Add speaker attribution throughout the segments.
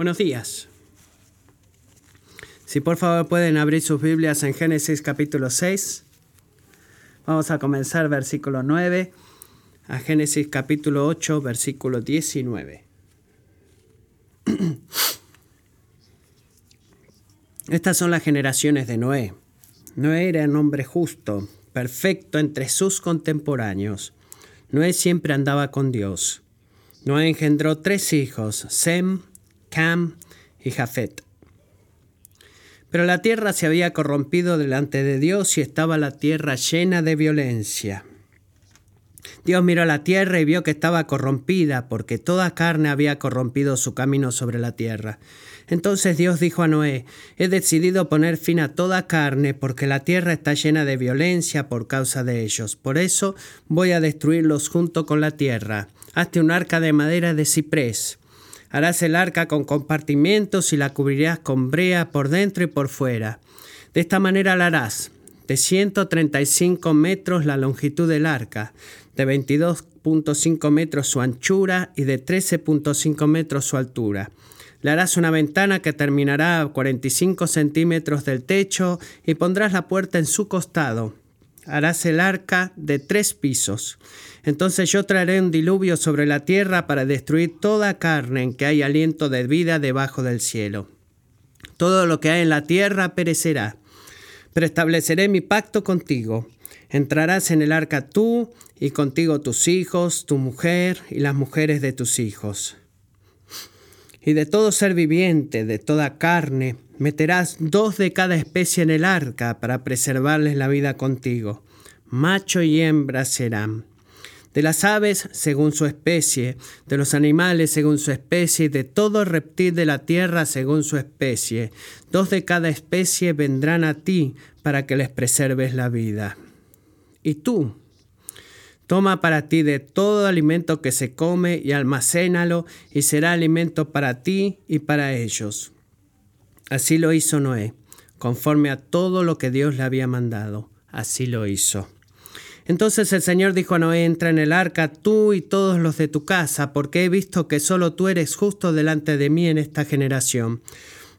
Speaker 1: Buenos días. Si por favor pueden abrir sus Biblias en Génesis capítulo 6. Vamos a comenzar versículo 9 a Génesis capítulo 8, versículo 19. Estas son las generaciones de Noé. Noé era un hombre justo, perfecto entre sus contemporáneos. Noé siempre andaba con Dios. Noé engendró tres hijos, Sem, Cam y Jafet. Pero la tierra se había corrompido delante de Dios y estaba la tierra llena de violencia. Dios miró la tierra y vio que estaba corrompida, porque toda carne había corrompido su camino sobre la tierra. Entonces Dios dijo a Noé, He decidido poner fin a toda carne, porque la tierra está llena de violencia por causa de ellos. Por eso voy a destruirlos junto con la tierra. Hazte un arca de madera de ciprés. Harás el arca con compartimentos y la cubrirás con brea por dentro y por fuera. De esta manera la harás. De 135 metros la longitud del arca, de 22.5 metros su anchura y de 13.5 metros su altura. Le harás una ventana que terminará a 45 centímetros del techo y pondrás la puerta en su costado. Harás el arca de tres pisos. Entonces yo traeré un diluvio sobre la tierra para destruir toda carne en que hay aliento de vida debajo del cielo. Todo lo que hay en la tierra perecerá. Pero estableceré mi pacto contigo. Entrarás en el arca tú y contigo tus hijos, tu mujer y las mujeres de tus hijos y de todo ser viviente, de toda carne, meterás dos de cada especie en el arca para preservarles la vida contigo. Macho y hembra serán. De las aves según su especie, de los animales según su especie, de todo reptil de la tierra según su especie. Dos de cada especie vendrán a ti para que les preserves la vida. Y tú, Toma para ti de todo alimento que se come y almacénalo, y será alimento para ti y para ellos. Así lo hizo Noé, conforme a todo lo que Dios le había mandado. Así lo hizo. Entonces el Señor dijo a Noé, entra en el arca tú y todos los de tu casa, porque he visto que solo tú eres justo delante de mí en esta generación.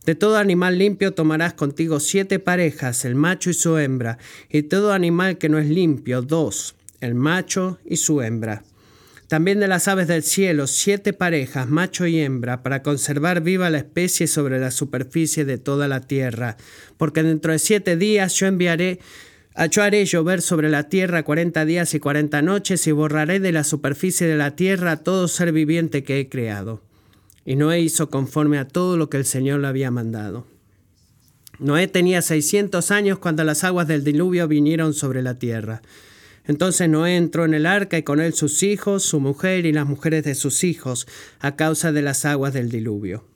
Speaker 1: De todo animal limpio tomarás contigo siete parejas, el macho y su hembra, y todo animal que no es limpio, dos el macho y su hembra. También de las aves del cielo, siete parejas, macho y hembra, para conservar viva la especie sobre la superficie de toda la tierra. Porque dentro de siete días yo enviaré, yo haré llover sobre la tierra cuarenta días y cuarenta noches, y borraré de la superficie de la tierra todo ser viviente que he creado. Y Noé hizo conforme a todo lo que el Señor le había mandado. Noé tenía seiscientos años cuando las aguas del diluvio vinieron sobre la tierra. Entonces Noé entró en el arca y con él sus hijos, su mujer y las mujeres de sus hijos, a causa de las aguas del diluvio.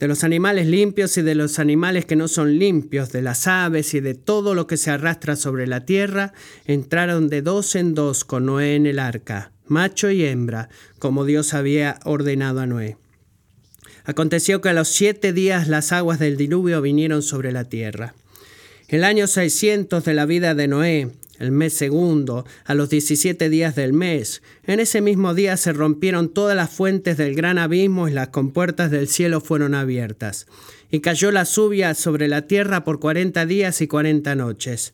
Speaker 1: De los animales limpios y de los animales que no son limpios, de las aves y de todo lo que se arrastra sobre la tierra, entraron de dos en dos con Noé en el arca, macho y hembra, como Dios había ordenado a Noé. Aconteció que a los siete días las aguas del diluvio vinieron sobre la tierra. El año 600 de la vida de Noé, el mes segundo, a los diecisiete días del mes. En ese mismo día se rompieron todas las fuentes del gran abismo y las compuertas del cielo fueron abiertas. Y cayó la lluvia sobre la tierra por cuarenta días y cuarenta noches.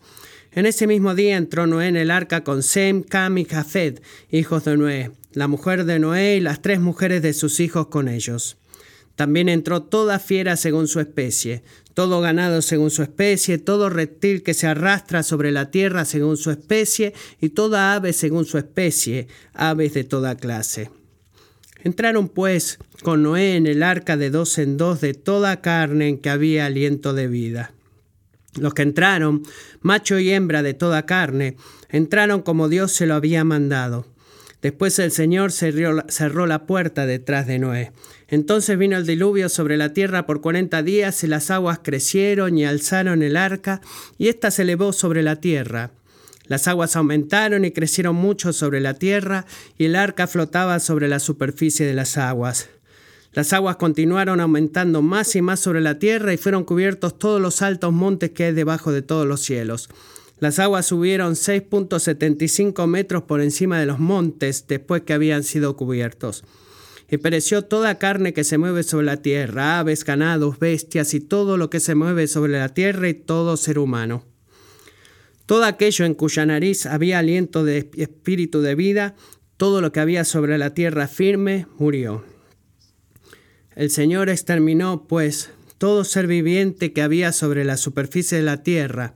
Speaker 1: En ese mismo día entró Noé en el arca con Sem, Cam y Jafet, hijos de Noé, la mujer de Noé y las tres mujeres de sus hijos con ellos. También entró toda fiera según su especie, todo ganado según su especie, todo reptil que se arrastra sobre la tierra según su especie, y toda ave según su especie, aves de toda clase. Entraron pues con Noé en el arca de dos en dos de toda carne en que había aliento de vida. Los que entraron, macho y hembra de toda carne, entraron como Dios se lo había mandado. Después el Señor cerró, la puerta detrás de Noé. Entonces vino el diluvio sobre la tierra por cuarenta días y las aguas crecieron y alzaron el arca y ésta se elevó sobre la tierra. Las aguas aumentaron y crecieron mucho sobre la tierra y el arca flotaba sobre la superficie de las aguas. Las aguas continuaron aumentando más y más sobre la tierra y fueron cubiertos todos los altos montes que hay debajo de todos los cielos. Las aguas subieron 6.75 metros por encima de los montes después que habían sido cubiertos. y pereció toda carne que se mueve sobre la tierra, aves, ganados, bestias y todo lo que se mueve sobre la tierra y todo ser humano. Todo aquello en cuya nariz había aliento de espíritu de vida, todo lo que había sobre la tierra firme, murió. El Señor exterminó, pues, todo ser viviente que había sobre la superficie de la tierra,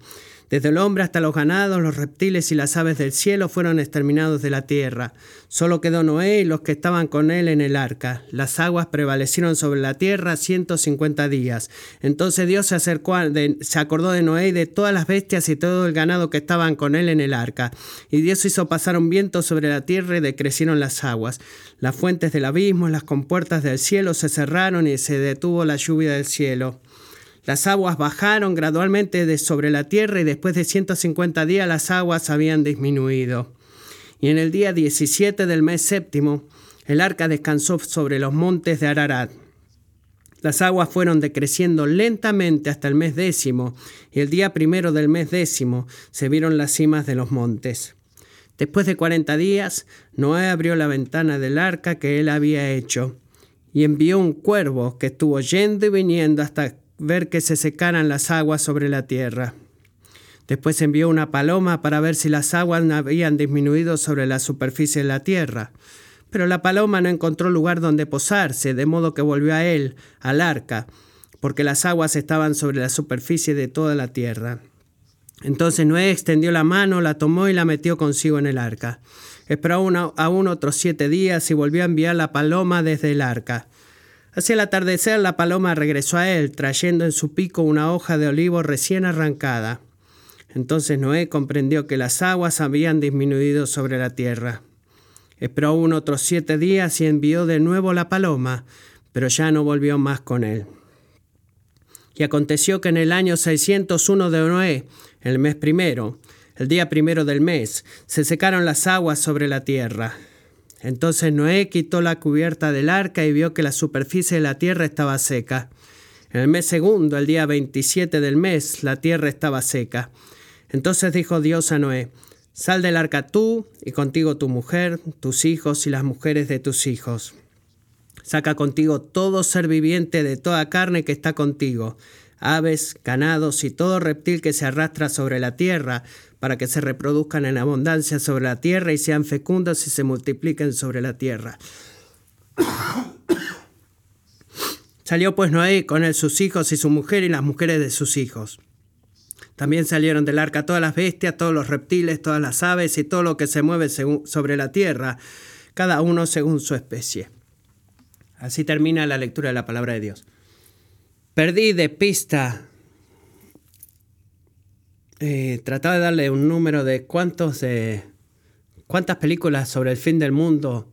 Speaker 1: desde el hombre hasta los ganados, los reptiles y las aves del cielo fueron exterminados de la tierra. Solo quedó Noé y los que estaban con él en el arca. Las aguas prevalecieron sobre la tierra ciento cincuenta días. Entonces Dios se acercó, se acordó de Noé y de todas las bestias y todo el ganado que estaban con él en el arca. Y Dios hizo pasar un viento sobre la tierra y decrecieron las aguas. Las fuentes del abismo, las compuertas del cielo se cerraron y se detuvo la lluvia del cielo. Las aguas bajaron gradualmente de sobre la tierra y después de 150 días las aguas habían disminuido. Y en el día 17 del mes séptimo, el arca descansó sobre los montes de Ararat. Las aguas fueron decreciendo lentamente hasta el mes décimo, y el día primero del mes décimo se vieron las cimas de los montes. Después de cuarenta días, Noé abrió la ventana del arca que él había hecho, y envió un cuervo que estuvo yendo y viniendo hasta ver que se secaran las aguas sobre la tierra. Después envió una paloma para ver si las aguas habían disminuido sobre la superficie de la tierra. Pero la paloma no encontró lugar donde posarse, de modo que volvió a él, al arca, porque las aguas estaban sobre la superficie de toda la tierra. Entonces Noé extendió la mano, la tomó y la metió consigo en el arca. Esperó aún otros siete días y volvió a enviar la paloma desde el arca. Hacia el atardecer la paloma regresó a él, trayendo en su pico una hoja de olivo recién arrancada. Entonces Noé comprendió que las aguas habían disminuido sobre la tierra. Esperó aún otros siete días y envió de nuevo la paloma, pero ya no volvió más con él. Y aconteció que en el año 601 de Noé, el mes primero, el día primero del mes, se secaron las aguas sobre la tierra. Entonces Noé quitó la cubierta del arca y vio que la superficie de la tierra estaba seca. En el mes segundo, el día 27 del mes, la tierra estaba seca. Entonces dijo Dios a Noé, Sal del arca tú y contigo tu mujer, tus hijos y las mujeres de tus hijos. Saca contigo todo ser viviente de toda carne que está contigo, aves, ganados y todo reptil que se arrastra sobre la tierra, para que se reproduzcan en abundancia sobre la tierra y sean fecundos y se multipliquen sobre la tierra. Salió pues Noé con él sus hijos y su mujer y las mujeres de sus hijos. También salieron del arca todas las bestias, todos los reptiles, todas las aves y todo lo que se mueve sobre la tierra, cada uno según su especie. Así termina la lectura de la palabra de Dios. Perdí de pista eh, trataba de darle un número de cuántos de cuántas películas sobre el fin del mundo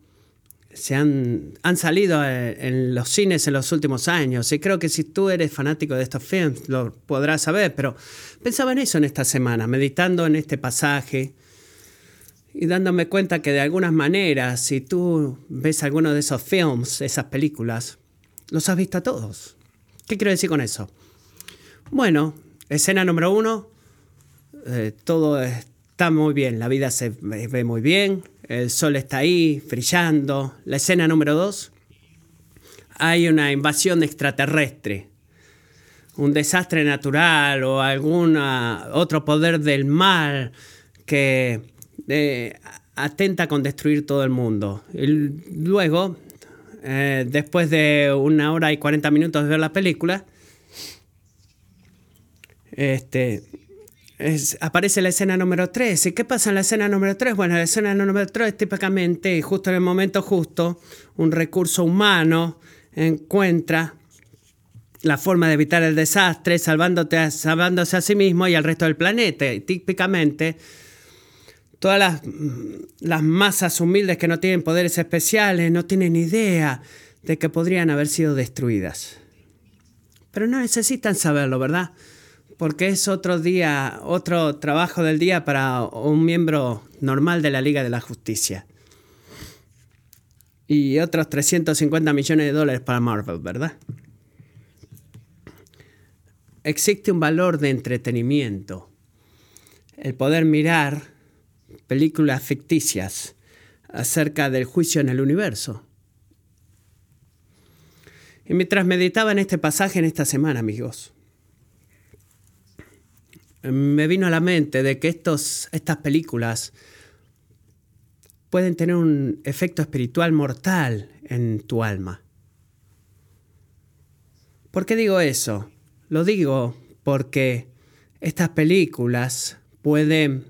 Speaker 1: se han, han salido eh, en los cines en los últimos años. Y creo que si tú eres fanático de estos films lo podrás saber, pero pensaba en eso en esta semana, meditando en este pasaje y dándome cuenta que de algunas maneras, si tú ves alguno de esos films, esas películas, los has visto a todos. ¿Qué quiero decir con eso? Bueno, escena número uno, eh, todo está muy bien, la vida se ve muy bien, el sol está ahí, brillando. La escena número dos, hay una invasión extraterrestre, un desastre natural o algún otro poder del mal que eh, atenta con destruir todo el mundo. Luego, eh, después de una hora y 40 minutos de ver la película, este, aparece la escena número 3. ¿Y qué pasa en la escena número 3? Bueno, la escena número 3 es típicamente, justo en el momento justo, un recurso humano encuentra la forma de evitar el desastre salvándote, salvándose a sí mismo y al resto del planeta. Y típicamente, todas las, masas humildes que no tienen poderes especiales no tienen idea de que podrían haber sido destruidas. Pero no necesitan saberlo, ¿verdad? porque es otro día, otro trabajo del día para un miembro normal de la Liga de la Justicia. Y otros 350 millones de dólares para Marvel, ¿verdad? Existe un valor de entretenimiento. El poder mirar películas ficticias acerca del juicio en el universo. Y mientras meditaba en este pasaje en esta semana, amigos, me vino a la mente de que estos, estas películas pueden tener un efecto espiritual mortal en tu alma. ¿Por qué digo eso? Lo digo porque estas películas pueden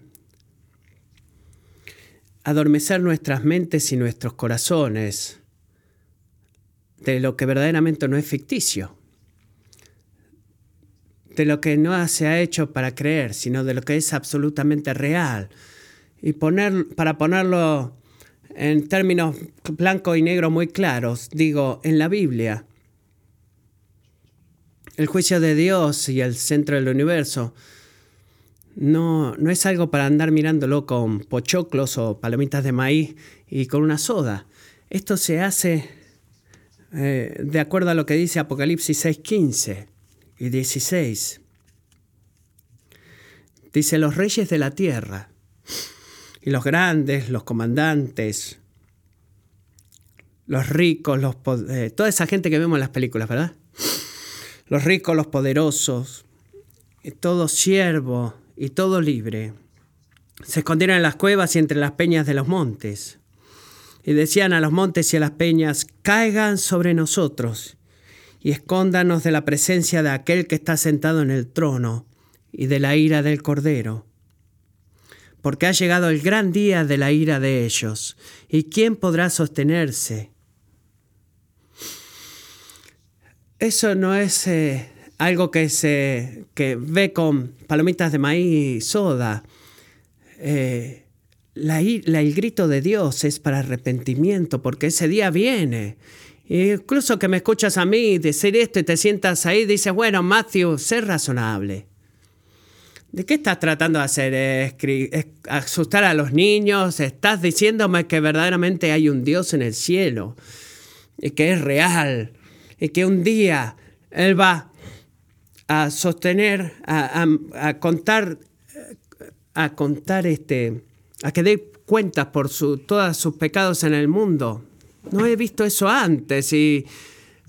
Speaker 1: adormecer nuestras mentes y nuestros corazones de lo que verdaderamente no es ficticio, de lo que no se ha hecho para creer, sino de lo que es absolutamente real. Y poner, para ponerlo en términos blanco y negro muy claros, digo, en la Biblia, el juicio de Dios y el centro del universo no, no es algo para andar mirándolo con pochoclos o palomitas de maíz y con una soda. Esto se hace eh, de acuerdo a lo que dice Apocalipsis 6:15 y 16. Dice los reyes de la tierra y los grandes, los comandantes, los ricos, los eh, toda esa gente que vemos en las películas, ¿verdad? Los ricos, los poderosos, todo siervo y todo libre, se escondieron en las cuevas y entre las peñas de los montes y decían a los montes y a las peñas, caigan sobre nosotros y escóndanos de la presencia de aquel que está sentado en el trono y de la ira del Cordero. Porque ha llegado el gran día de la ira de ellos, ¿y quién podrá sostenerse? Eso no es eh, algo que se que ve con palomitas de maíz y soda. Eh, el grito de Dios es para arrepentimiento, porque ese día viene. incluso que me escuchas a mí decir esto y te sientas ahí, dices, bueno, Matthew, sé razonable. ¿De qué estás tratando de hacer? ¿Asustar a los niños? ¿Estás diciéndome que verdaderamente hay un Dios en el cielo? Y que es real. Y que un día Él va a sostener, a, a contar, a contar este, a que dé cuentas por su, todos sus pecados en el mundo. No he visto eso antes y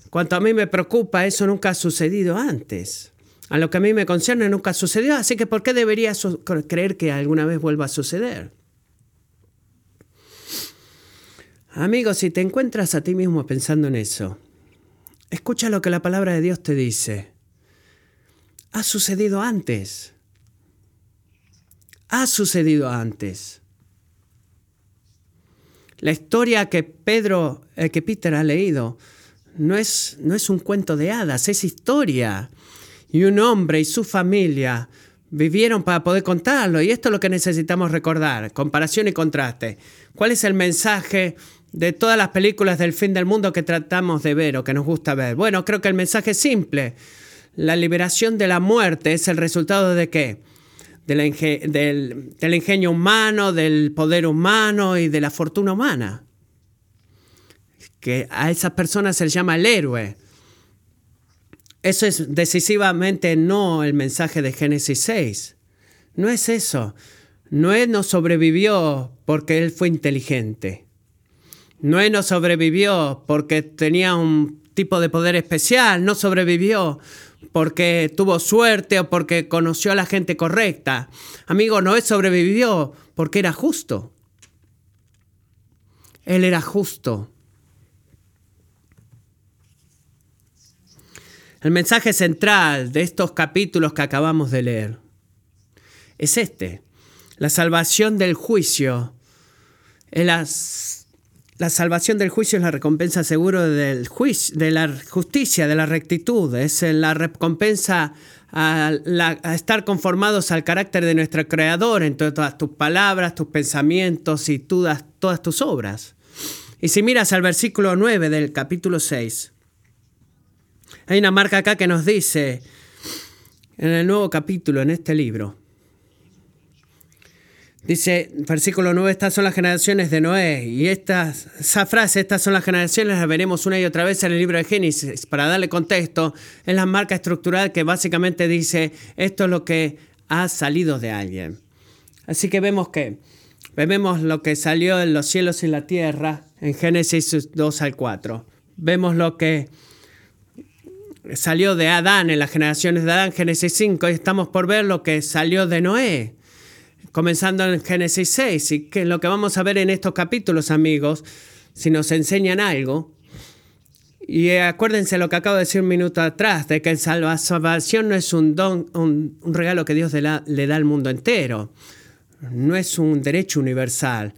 Speaker 1: cuanto a mí me preocupa, eso nunca ha sucedido antes. A lo que a mí me concierne nunca sucedió, así que ¿por qué debería creer que alguna vez vuelva a suceder? Amigos, si te encuentras a ti mismo pensando en eso, escucha lo que la palabra de Dios te dice. Ha sucedido antes. Ha sucedido antes. La historia que Pedro, eh, que Peter ha leído, no es, no es un cuento de hadas, es historia. Y un hombre y su familia vivieron para poder contarlo. Y esto es lo que necesitamos recordar, comparación y contraste. ¿Cuál es el mensaje de todas las películas del fin del mundo que tratamos de ver o que nos gusta ver? Bueno, creo que el mensaje es simple. La liberación de la muerte es el resultado de qué? del, ingenio humano, del poder humano y de la fortuna humana. Que a esas personas se les llama el héroe. Eso es decisivamente no el mensaje de Génesis 6. No es eso. Noé no sobrevivió porque él fue inteligente. Noé no sobrevivió porque tenía un tipo de poder especial. No sobrevivió porque tuvo suerte o porque conoció a la gente correcta. Amigo, Noé sobrevivió porque era justo. Él era justo. El mensaje central de estos capítulos que acabamos de leer es este. La salvación del juicio es las la salvación del juicio es la recompensa seguro del juicio, de la justicia, de la rectitud. Es la recompensa a, estar conformados al carácter de nuestro Creador en todas tus palabras, tus pensamientos y todas, todas tus obras. Y si miras al versículo 9 del capítulo 6, hay una marca acá que nos dice, en el nuevo capítulo, en este libro, Dice, versículo 9, estas son las generaciones de Noé. Y esta, esa frase, estas son las generaciones, la veremos una y otra vez en el libro de Génesis. Para darle contexto, es la marca estructural que básicamente dice, esto es lo que ha salido de alguien. Así que vemos que, vemos lo que salió en los cielos y la tierra en Génesis 2 al 4. Vemos lo que salió de Adán en las generaciones de Adán, Génesis 5, y estamos por ver lo que salió de Noé, comenzando en Génesis 6, y que lo que vamos a ver en estos capítulos, amigos, si nos enseñan algo, y acuérdense lo que acabo de decir un minuto atrás, de que la salvación no es un don, un, regalo que Dios le da al mundo entero. No es un derecho universal.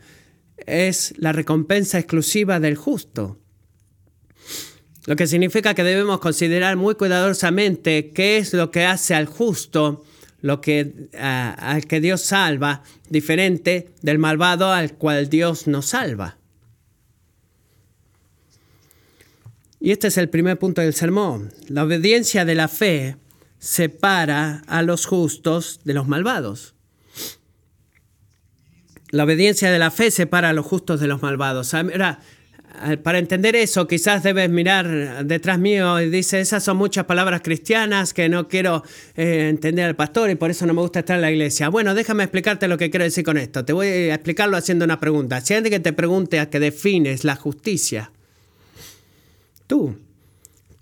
Speaker 1: Es la recompensa exclusiva del justo. Lo que significa que debemos considerar muy cuidadosamente qué es lo que hace al justo, lo que, al que Dios salva, diferente del malvado al cual Dios no salva. Y este es el primer punto del sermón. La obediencia de la fe separa a los justos de los malvados. La obediencia de la fe separa a los justos de los malvados. Para entender eso, quizás debes mirar detrás mío y dices, esas son muchas palabras cristianas que no quiero eh, entender al pastor y por eso no me gusta estar en la iglesia. Bueno, déjame explicarte lo que quiero decir con esto. Te voy a explicarlo haciendo una pregunta. Si alguien que te pregunte a qué defines la justicia, tú?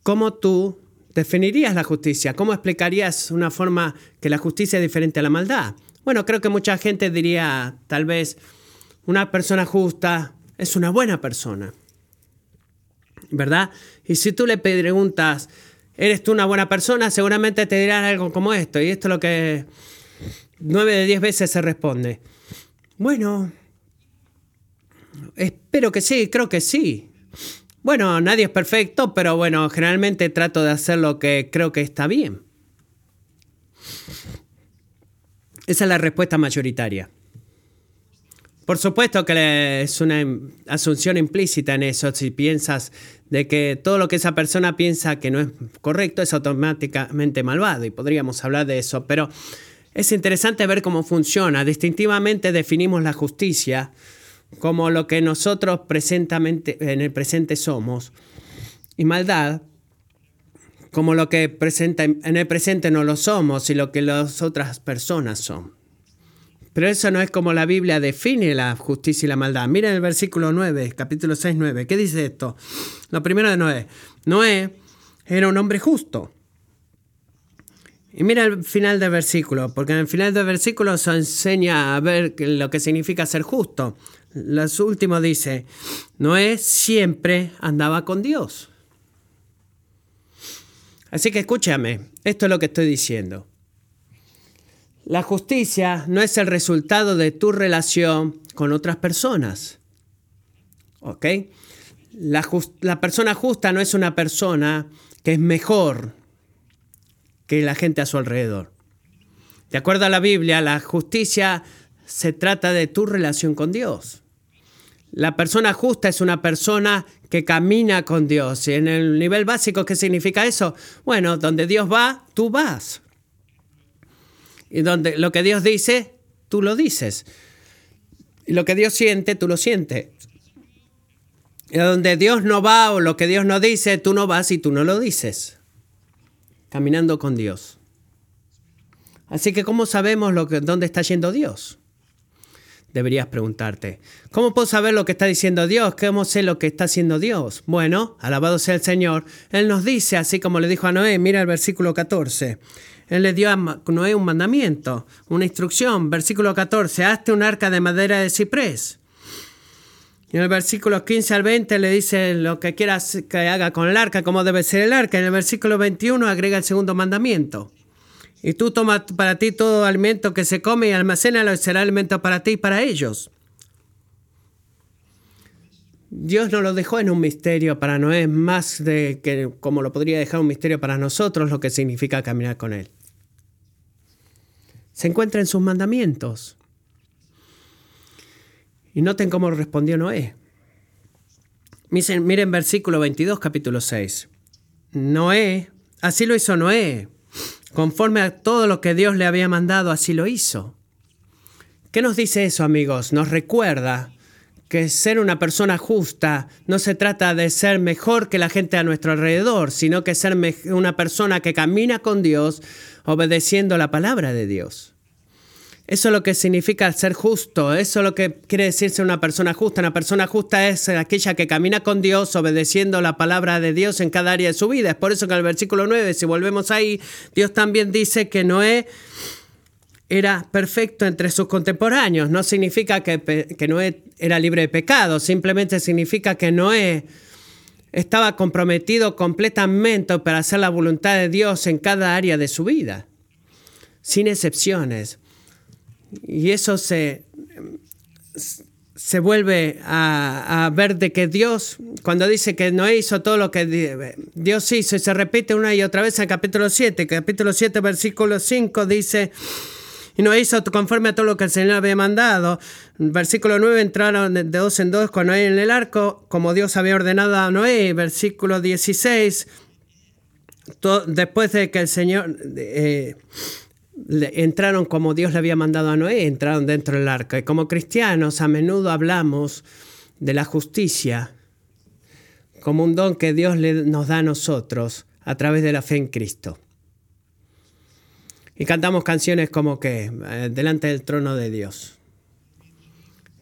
Speaker 1: ¿Cómo tú definirías la justicia? ¿Cómo explicarías una forma que la justicia es diferente a la maldad? Bueno, creo que mucha gente diría, tal vez, una persona justa es una buena persona. ¿Verdad? Y si tú le preguntas, ¿eres tú una buena persona? Seguramente te dirán algo como esto. Y esto es lo que nueve de diez veces se responde. Bueno, espero que sí, creo que sí. Bueno, nadie es perfecto, pero bueno, generalmente trato de hacer lo que creo que está bien. Esa es la respuesta mayoritaria. Por supuesto que es una asunción implícita en eso. Si piensas de que todo lo que esa persona piensa que no es correcto es automáticamente malvado y podríamos hablar de eso, pero es interesante ver cómo funciona. Distintivamente definimos la justicia como lo que nosotros presentamente, en el presente somos, y maldad como lo que presenta, en el presente no lo somos y lo que las otras personas son. Pero eso no es como la Biblia define la justicia y la maldad. Miren el versículo 9, capítulo 6, 9. ¿Qué dice esto? Lo primero de Noé. Noé era un hombre justo. Y mira el final del versículo, porque en el final del versículo se enseña a ver lo que significa ser justo. Los últimos dice, Noé siempre andaba con Dios. Así que escúchame, esto es lo que estoy diciendo. La justicia no es el resultado de tu relación con otras personas. ¿Ok? La, la, persona justa no es una persona que es mejor que la gente a su alrededor. De acuerdo a la Biblia, la justicia se trata de tu relación con Dios. La persona justa es una persona que camina con Dios. Y en el nivel básico, ¿qué significa eso? Bueno, donde Dios va, tú vas. Y donde lo que Dios dice, tú lo dices. Y lo que Dios siente, tú lo sientes. Y donde Dios no va o lo que Dios no dice, tú no vas y tú no lo dices. Caminando con Dios. Así que, ¿cómo sabemos dónde está yendo Dios? deberías preguntarte. ¿Cómo puedo saber lo que está diciendo Dios? ¿Cómo sé lo que está haciendo Dios? Bueno, alabado sea el Señor. Él nos dice, así como le dijo a Noé, mira el versículo 14. Él le dio a Noé un mandamiento, una instrucción. Versículo 14, hazte un arca de madera de ciprés. Y en el versículo 15 al 20 le dice lo que quieras que haga con el arca, cómo debe ser el arca. En el versículo 21 agrega el segundo mandamiento. Y tú tomas para ti todo alimento que se come y almacénalo y será alimento para ti y para ellos. Dios no lo dejó en un misterio para Noé, más de que como lo podría dejar un misterio para nosotros, lo que significa caminar con Él. Se encuentra en sus mandamientos. Y noten cómo respondió Noé. Miren, versículo 22, capítulo 6. Noé, así lo hizo Noé Conforme a todo lo que Dios le había mandado, así lo hizo. ¿Qué nos dice eso, amigos? Nos recuerda que ser una persona justa no se trata de ser mejor que la gente a nuestro alrededor, sino que ser una persona que camina con Dios obedeciendo la palabra de Dios. Eso es lo que significa ser justo, eso es lo que quiere decir ser una persona justa. Una persona justa es aquella que camina con Dios, obedeciendo la palabra de Dios en cada área de su vida. Es por eso que en el versículo 9, si volvemos ahí, Dios también dice que Noé era perfecto entre sus contemporáneos. No significa que, que Noé era libre de pecado, simplemente significa que Noé estaba comprometido completamente para hacer la voluntad de Dios en cada área de su vida, sin excepciones. Y eso se, se vuelve a, ver de que Dios, cuando dice que no hizo todo lo que Dios hizo, y se repite una y otra vez en el capítulo 7, capítulo 7, versículo 5 dice, y no hizo conforme a todo lo que el Señor había mandado. Versículo 9, entraron de dos en dos con Noé en el arco, como Dios había ordenado a Noé. Versículo 16, después de que el Señor... Eh, entraron como Dios le había mandado a Noé, entraron dentro del arca. Y como cristianos a menudo hablamos de la justicia como un don que Dios nos da a nosotros a través de la fe en Cristo. Y cantamos canciones como que eh, delante del trono de Dios.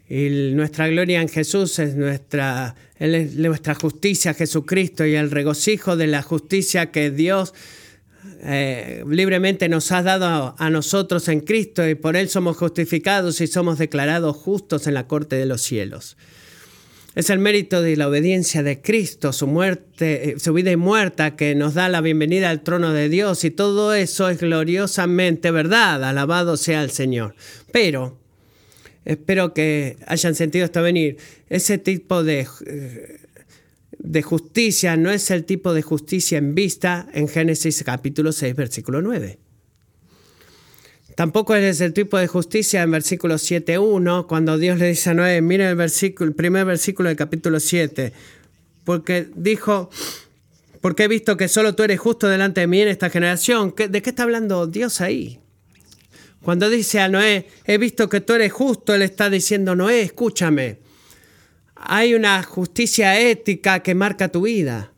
Speaker 1: Y nuestra gloria en Jesús es nuestra, es nuestra justicia, Jesucristo, y el regocijo de la justicia que Dios eh, libremente nos ha dado a nosotros en Cristo y por Él somos justificados y somos declarados justos en la corte de los cielos. Es el mérito de la obediencia de Cristo, su muerte, eh, su vida y muerta que nos da la bienvenida al trono de Dios y todo eso es gloriosamente verdad. Alabado sea el Señor. Pero espero que hayan sentido esto venir. Ese tipo de eh, de justicia no es el tipo de justicia en vista en Génesis capítulo 6, versículo 9. Tampoco es el tipo de justicia en versículo 7.1, cuando Dios le dice a Noé, mira el, versículo, el primer versículo del capítulo 7, porque dijo, porque he visto que solo tú eres justo delante de mí en esta generación. ¿De qué está hablando Dios ahí? Cuando dice a Noé, he visto que tú eres justo, él está diciendo, Noé, escúchame, hay una justicia ética que marca tu vida.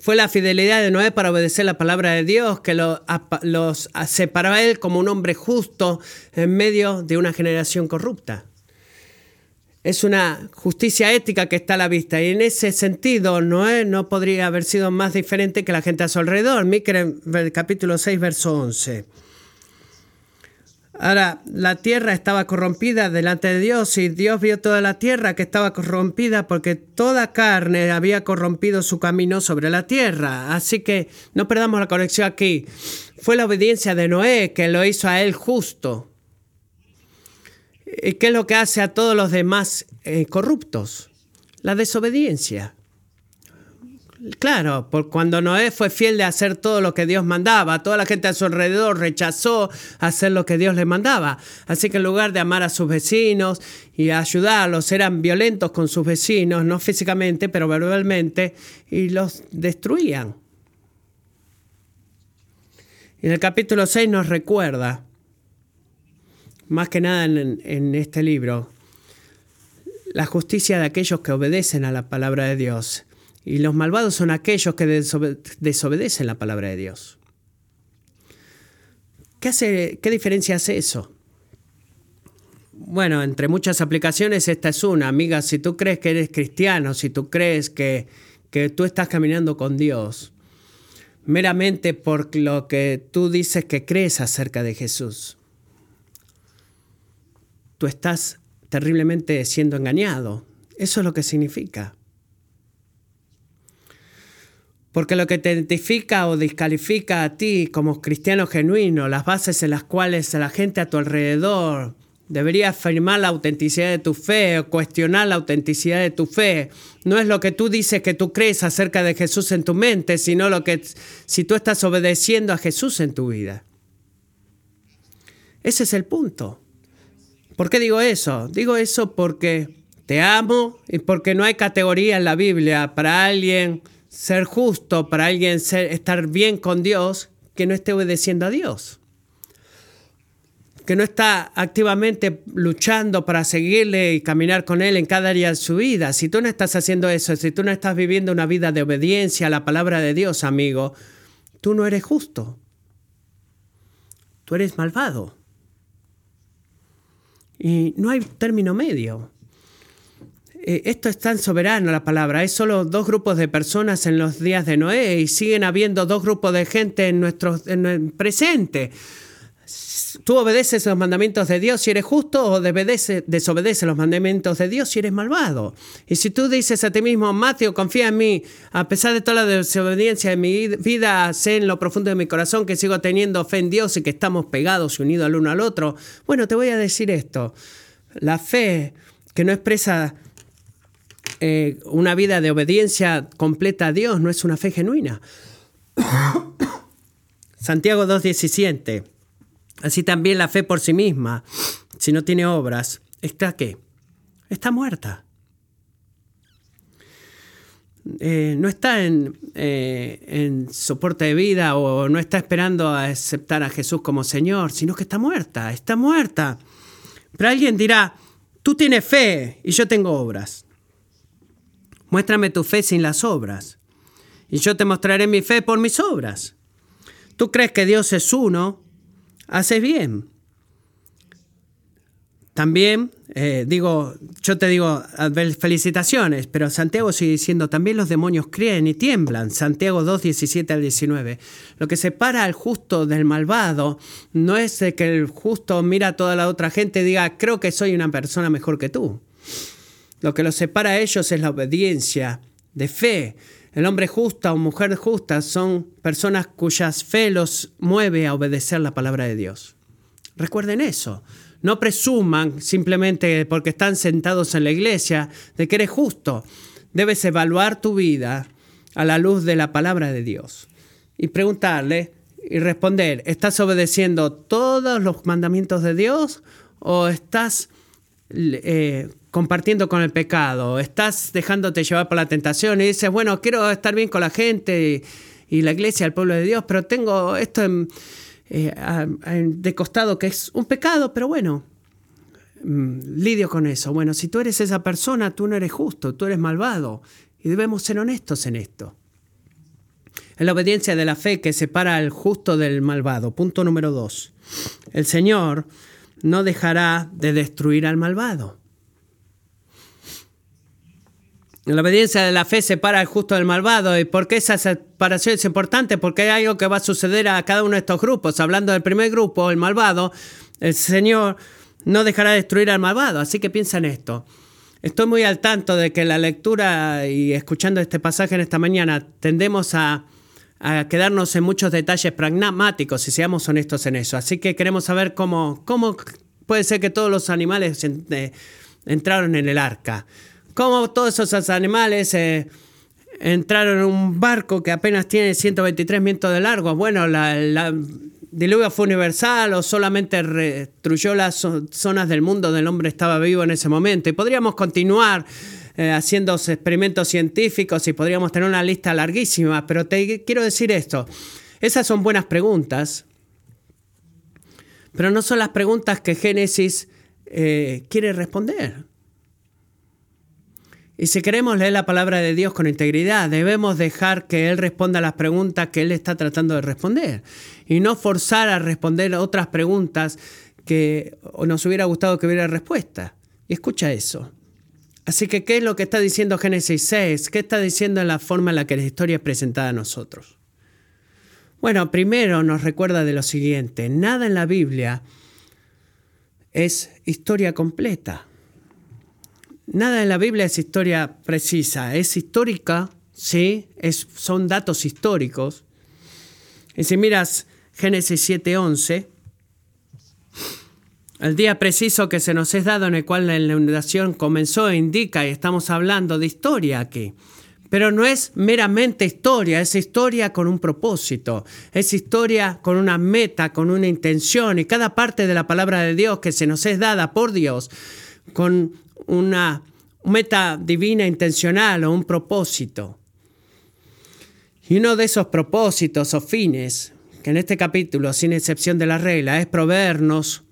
Speaker 1: Fue la fidelidad de Noé para obedecer la palabra de Dios que los separó a él como un hombre justo en medio de una generación corrupta. Es una justicia ética que está a la vista y en ese sentido Noé no podría haber sido más diferente que la gente a su alrededor. el capítulo 6, verso 11. Ahora, la tierra estaba corrompida delante de Dios y Dios vio toda la tierra que estaba corrompida porque toda carne había corrompido su camino sobre la tierra. Así que no perdamos la conexión aquí. Fue la obediencia de Noé que lo hizo a él justo. ¿Y qué es lo que hace a todos los demás eh, corruptos? La desobediencia. Claro, por cuando Noé fue fiel de hacer todo lo que Dios mandaba, toda la gente a su alrededor rechazó hacer lo que Dios le mandaba. Así que en lugar de amar a sus vecinos y ayudarlos, eran violentos con sus vecinos, no físicamente, pero verbalmente, y los destruían. En el capítulo 6 nos recuerda, más que nada en, en este libro, la justicia de aquellos que obedecen a la palabra de Dios y los malvados son aquellos que desobedecen la palabra de Dios. ¿Qué, hace, ¿Qué diferencia hace eso? Bueno, entre muchas aplicaciones esta es una. Amiga, si tú crees que eres cristiano, si tú crees que, que tú estás caminando con Dios, meramente por lo que tú dices que crees acerca de Jesús, tú estás terriblemente siendo engañado. Eso es lo que significa. Porque lo que te identifica o descalifica a ti como cristiano genuino, las bases en las cuales la gente a tu alrededor debería afirmar la autenticidad de tu fe o cuestionar la autenticidad de tu fe, no es lo que tú dices que tú crees acerca de Jesús en tu mente, sino lo que si tú estás obedeciendo a Jesús en tu vida. Ese es el punto. ¿Por qué digo eso? Digo eso porque te amo y porque no hay categoría en la Biblia para alguien ser justo, para alguien estar bien con Dios, que no esté obedeciendo a Dios. Que no está activamente luchando para seguirle y caminar con Él en cada área de su vida. Si tú no estás haciendo eso, si tú no estás viviendo una vida de obediencia a la palabra de Dios, amigo, tú no eres justo. Tú eres malvado. Y no hay término medio. Eh, esto es tan soberano la palabra. Hay solo dos grupos de personas en los días de Noé y siguen habiendo dos grupos de gente en nuestro en el presente. Tú obedeces los mandamientos de Dios si eres justo o desobedeces los mandamientos de Dios si eres malvado. Y si tú dices a ti mismo, Mateo, confía en mí, a pesar de toda la desobediencia de mi vida, sé en lo profundo de mi corazón que sigo teniendo fe en Dios y que estamos pegados y unidos al uno al otro. Bueno, te voy a decir esto. La fe que no expresa eh, una vida de obediencia completa a Dios no es una fe genuina. Santiago 2.17. Así también la fe por sí misma, si no tiene obras, ¿está qué? Está muerta. Eh, no está en, eh, en, soporte de vida o no está esperando a aceptar a Jesús como Señor, sino que está muerta, está muerta. Pero alguien dirá, tú tienes fe y yo tengo obras. Muéstrame tu fe sin las obras, y yo te mostraré mi fe por mis obras. Tú crees que Dios es uno, haces bien. También, eh, digo, yo te digo felicitaciones, pero Santiago sigue diciendo, también los demonios creen y tiemblan. Santiago 2, 17 al 19. Lo que separa al justo del malvado no es que el justo mira a toda la otra gente y diga, creo que soy una persona mejor que tú. Lo que los separa a ellos es la obediencia de fe. El hombre justo o mujer justa son personas cuyas fe los mueve a obedecer la palabra de Dios. Recuerden eso. No presuman simplemente porque están sentados en la iglesia de que eres justo. Debes evaluar tu vida a la luz de la palabra de Dios y preguntarle y responder, ¿estás obedeciendo todos los mandamientos de Dios o estás eh, compartiendo con el pecado, estás dejándote llevar por la tentación y dices, bueno, quiero estar bien con la gente y, la iglesia, el pueblo de Dios, pero tengo esto eh, de costado que es un pecado, pero bueno, mm, lidio con eso. Bueno, si tú eres esa persona, tú no eres justo, tú eres malvado y debemos ser honestos en esto. Es la obediencia de la fe que separa al justo del malvado. Punto número dos. El Señor no dejará de destruir al malvado. La obediencia de la fe separa al justo del malvado. ¿Y por qué esa separación es importante? Porque hay algo que va a suceder a cada uno de estos grupos. Hablando del primer grupo, el malvado, el Señor no dejará de destruir al malvado. Así que piensa en esto. Estoy muy al tanto de que la lectura y escuchando este pasaje en esta mañana tendemos a, quedarnos en muchos detalles pragmáticos, si seamos honestos en eso. Así que queremos saber cómo, cómo puede ser que todos los animales eh, entraron en el arca cómo todos esos animales eh, entraron en un barco que apenas tiene 123 metros de largo. Bueno, la, diluvio fue universal o solamente destruyó las zonas del mundo donde el hombre estaba vivo en ese momento. Y podríamos continuar eh, haciendo experimentos científicos y podríamos tener una lista larguísima, pero te quiero decir esto. Esas son buenas preguntas, pero no son las preguntas que Génesis eh, quiere responder. Y si queremos leer la palabra de Dios con integridad, debemos dejar que Él responda las preguntas que Él está tratando de responder y no forzar a responder otras preguntas que nos hubiera gustado que hubiera respuesta. Escucha eso. Así que, ¿qué es lo que está diciendo Génesis 6? ¿Qué está diciendo en la forma en la que la historia es presentada a nosotros? Bueno, primero nos recuerda de lo siguiente, nada en la Biblia es historia completa. Nada en la Biblia es historia precisa, es histórica, sí, es, son datos históricos. Y si miras Génesis 7:11, el día preciso que se nos es dado en el cual la inundación comenzó indica, y estamos hablando de historia aquí. Pero no es meramente historia, es historia con un propósito, es historia con una meta, con una intención, y cada parte de la palabra de Dios que se nos es dada por Dios, con una meta divina intencional o un propósito. Y uno de esos propósitos o fines, que en este capítulo, sin excepción de la regla, es proveernos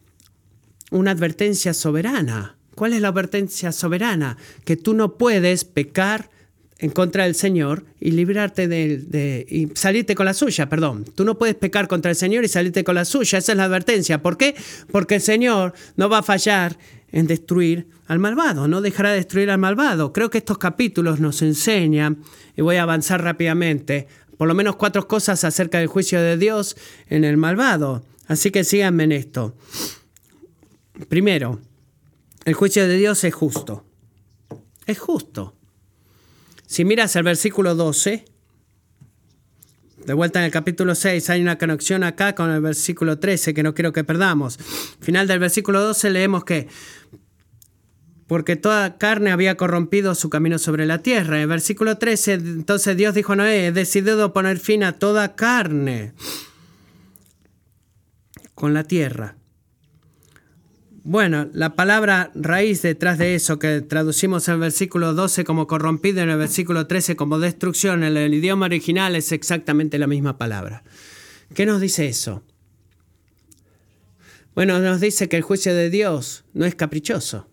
Speaker 1: una advertencia soberana. ¿Cuál es la advertencia soberana? Que tú no puedes pecar en contra del Señor y librarte de, de, y salirte con la suya, perdón. Tú no puedes pecar contra el Señor y salirte con la suya, esa es la advertencia. ¿Por qué? Porque el Señor no va a fallar en destruir al malvado, no dejará de destruir al malvado. Creo que estos capítulos nos enseñan, y voy a avanzar rápidamente, por lo menos cuatro cosas acerca del juicio de Dios en el malvado. Así que síganme en esto. Primero, el juicio de Dios es justo. Es justo. Si miras el versículo 12, de vuelta en el capítulo 6, hay una conexión acá con el versículo 13 que no quiero que perdamos. Final del versículo 12 leemos que porque toda carne había corrompido su camino sobre la tierra. En el versículo 13, entonces Dios dijo a Noé, he decidido poner fin a toda carne con la tierra. Bueno, la palabra raíz detrás de eso que traducimos en el versículo 12 como corrompido en el versículo 13 como destrucción, en el idioma original es exactamente la misma palabra. ¿Qué nos dice eso? Bueno, nos dice que el juicio de Dios no es caprichoso.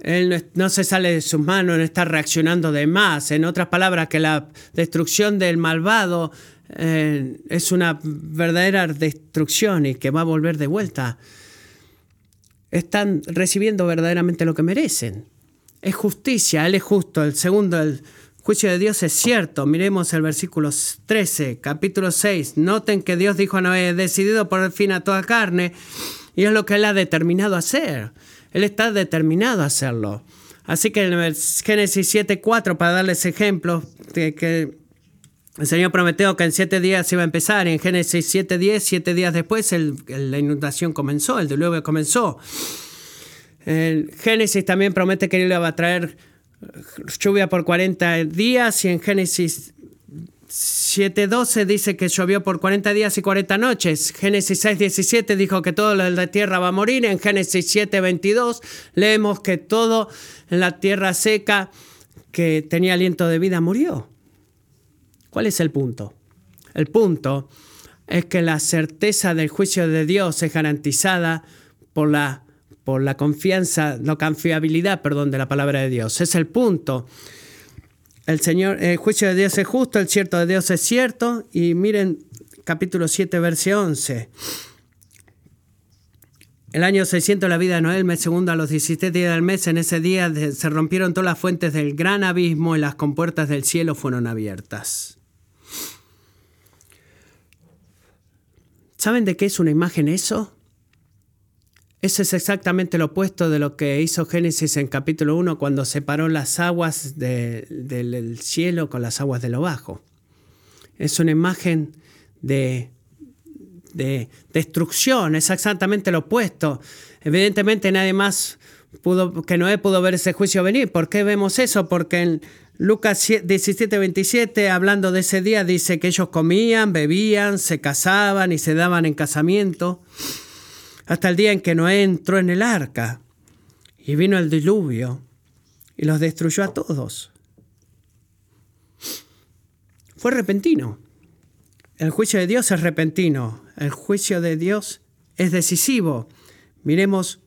Speaker 1: Él no, se sale de sus manos, no está reaccionando de más. En otras palabras, que la destrucción del malvado eh, es una verdadera destrucción y que va a volver de vuelta están recibiendo verdaderamente lo que merecen. Es justicia, Él es justo. El segundo, el juicio de Dios es cierto. Miremos el versículo 13, capítulo 6. Noten que Dios dijo a Noé, he decidido poner fin a toda carne, y es lo que Él ha determinado hacer. Él está determinado a hacerlo. Así que en Génesis 7.4, para darles ejemplos, de que el Señor prometió que en siete días iba a empezar en Génesis 7.10, siete días después la inundación comenzó, el diluvio comenzó. En Génesis también promete que Él iba a traer lluvia por 40 días y en Génesis 7.12 dice que llovió por 40 días y 40 noches. Génesis 6.17 dijo que todo en la tierra va a morir. En Génesis 7.22 leemos que todo en la tierra seca que tenía aliento de vida murió. ¿Cuál es el punto? El punto es que la certeza del juicio de Dios es garantizada por la, por la confianza, la confiabilidad, perdón, de la palabra de Dios. Es el punto. El Señor, el juicio de Dios es justo, el cierto de Dios es cierto. Y miren capítulo 7, verso 11. El año 600 la vida de Noé, el mes segundo a los 17 días del mes, en ese día se rompieron todas las fuentes del gran abismo y las compuertas del cielo fueron abiertas. ¿Saben de qué es una imagen eso? Eso es exactamente lo opuesto de lo que hizo Génesis en capítulo 1 cuando separó las aguas del cielo con las aguas de lo bajo. Es una imagen de, de destrucción, es exactamente lo opuesto. Evidentemente nadie más pudo, que Noé pudo ver ese juicio venir. ¿Por qué vemos eso? Porque en Lucas 17, 27, hablando de ese día, dice que ellos comían, bebían, se casaban y se daban en casamiento, hasta el día en que Noé entró en el arca y vino el diluvio y los destruyó a todos. Fue repentino. El juicio de Dios es repentino. El juicio de Dios es decisivo. Miremos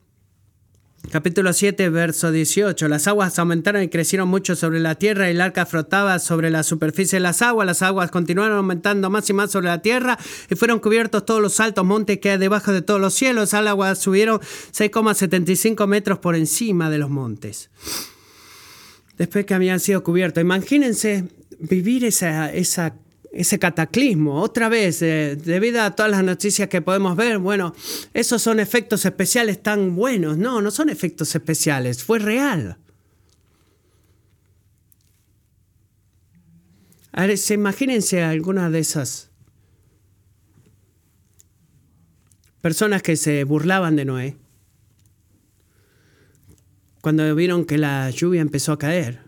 Speaker 1: Capítulo 7, verso 18. Las aguas aumentaron y crecieron mucho sobre la tierra y el arca frotaba sobre la superficie de las aguas. Las aguas continuaron aumentando más y más sobre la tierra y fueron cubiertos todos los altos montes que hay debajo de todos los cielos. Las aguas subieron 6,75 metros por encima de los montes. Después que habían sido cubiertos. Imagínense vivir esa, esa ese cataclismo. Otra vez, eh, debido a todas las noticias que podemos ver, bueno, esos son efectos especiales tan buenos. No, no son efectos especiales, fue real. A ver, imagínense alguna de esas personas que se burlaban de Noé cuando vieron que la lluvia empezó a caer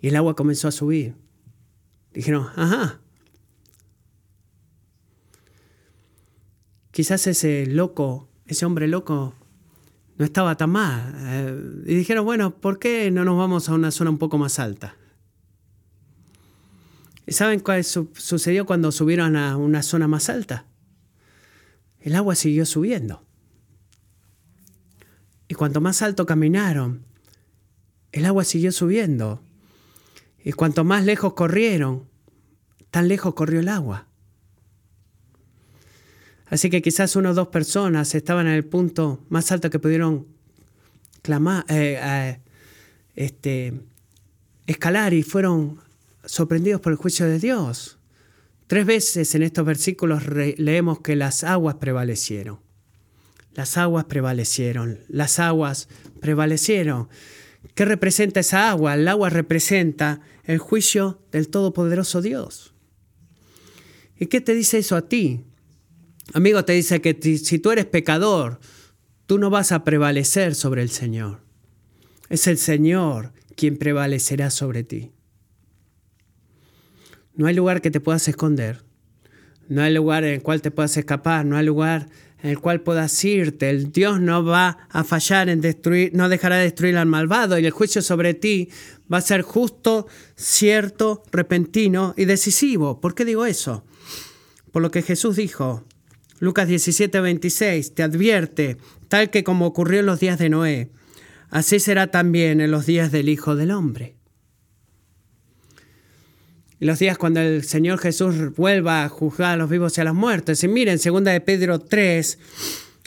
Speaker 1: y el agua comenzó a subir. Dijeron, ajá. Quizás ese loco, ese hombre loco, no estaba tan mal. Eh, y dijeron, bueno, ¿por qué no nos vamos a una zona un poco más alta? ¿Y saben qué sucedió cuando subieron a una zona más alta? El agua siguió subiendo. Y cuanto más alto caminaron, el agua siguió subiendo. Y cuanto más lejos corrieron, tan lejos corrió el agua. Así que quizás una o dos personas estaban en el punto más alto que pudieron clamar, eh, eh, este, escalar y fueron sorprendidos por el juicio de Dios. Tres veces en estos versículos leemos que las aguas prevalecieron. Las aguas prevalecieron. Las aguas prevalecieron. ¿Qué representa esa agua? El agua representa el juicio del Todopoderoso Dios. ¿Y qué te dice eso a ti? Amigo, te dice que si tú eres pecador, tú no vas a prevalecer sobre el Señor. Es el Señor quien prevalecerá sobre ti. No hay lugar que te puedas esconder. No hay lugar en el cual te puedas escapar. No hay lugar en el cual puedas irte. El Dios no va a fallar en destruir, no dejará de destruir al malvado y el juicio sobre ti va a ser justo, cierto, repentino y decisivo. ¿Por qué digo eso? Por lo que Jesús dijo, Lucas 17, 26, te advierte, tal que como ocurrió en los días de Noé, así será también en los días del Hijo del Hombre. En los días cuando el Señor Jesús vuelva a juzgar a los vivos y a los muertos. Y miren, segunda de Pedro 3,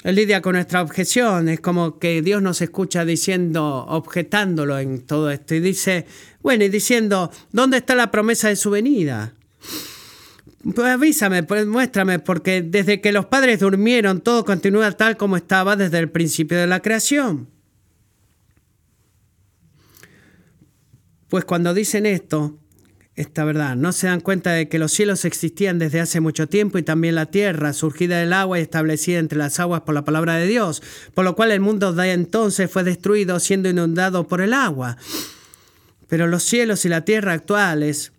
Speaker 1: él lidia con nuestra objeción. Es como que Dios nos escucha diciendo, objetándolo en todo esto. Y dice, bueno, y diciendo, ¿dónde está la promesa de su venida? Pues avísame, pues muéstrame, porque desde que los padres durmieron, todo continúa tal como estaba desde el principio de la creación. Pues cuando dicen esto, esta verdad. No se dan cuenta de que los cielos existían desde hace mucho tiempo y también la tierra, surgida del agua y establecida entre las aguas por la palabra de Dios, por lo cual el mundo de entonces fue destruido siendo inundado por el agua. Pero los cielos y la tierra actuales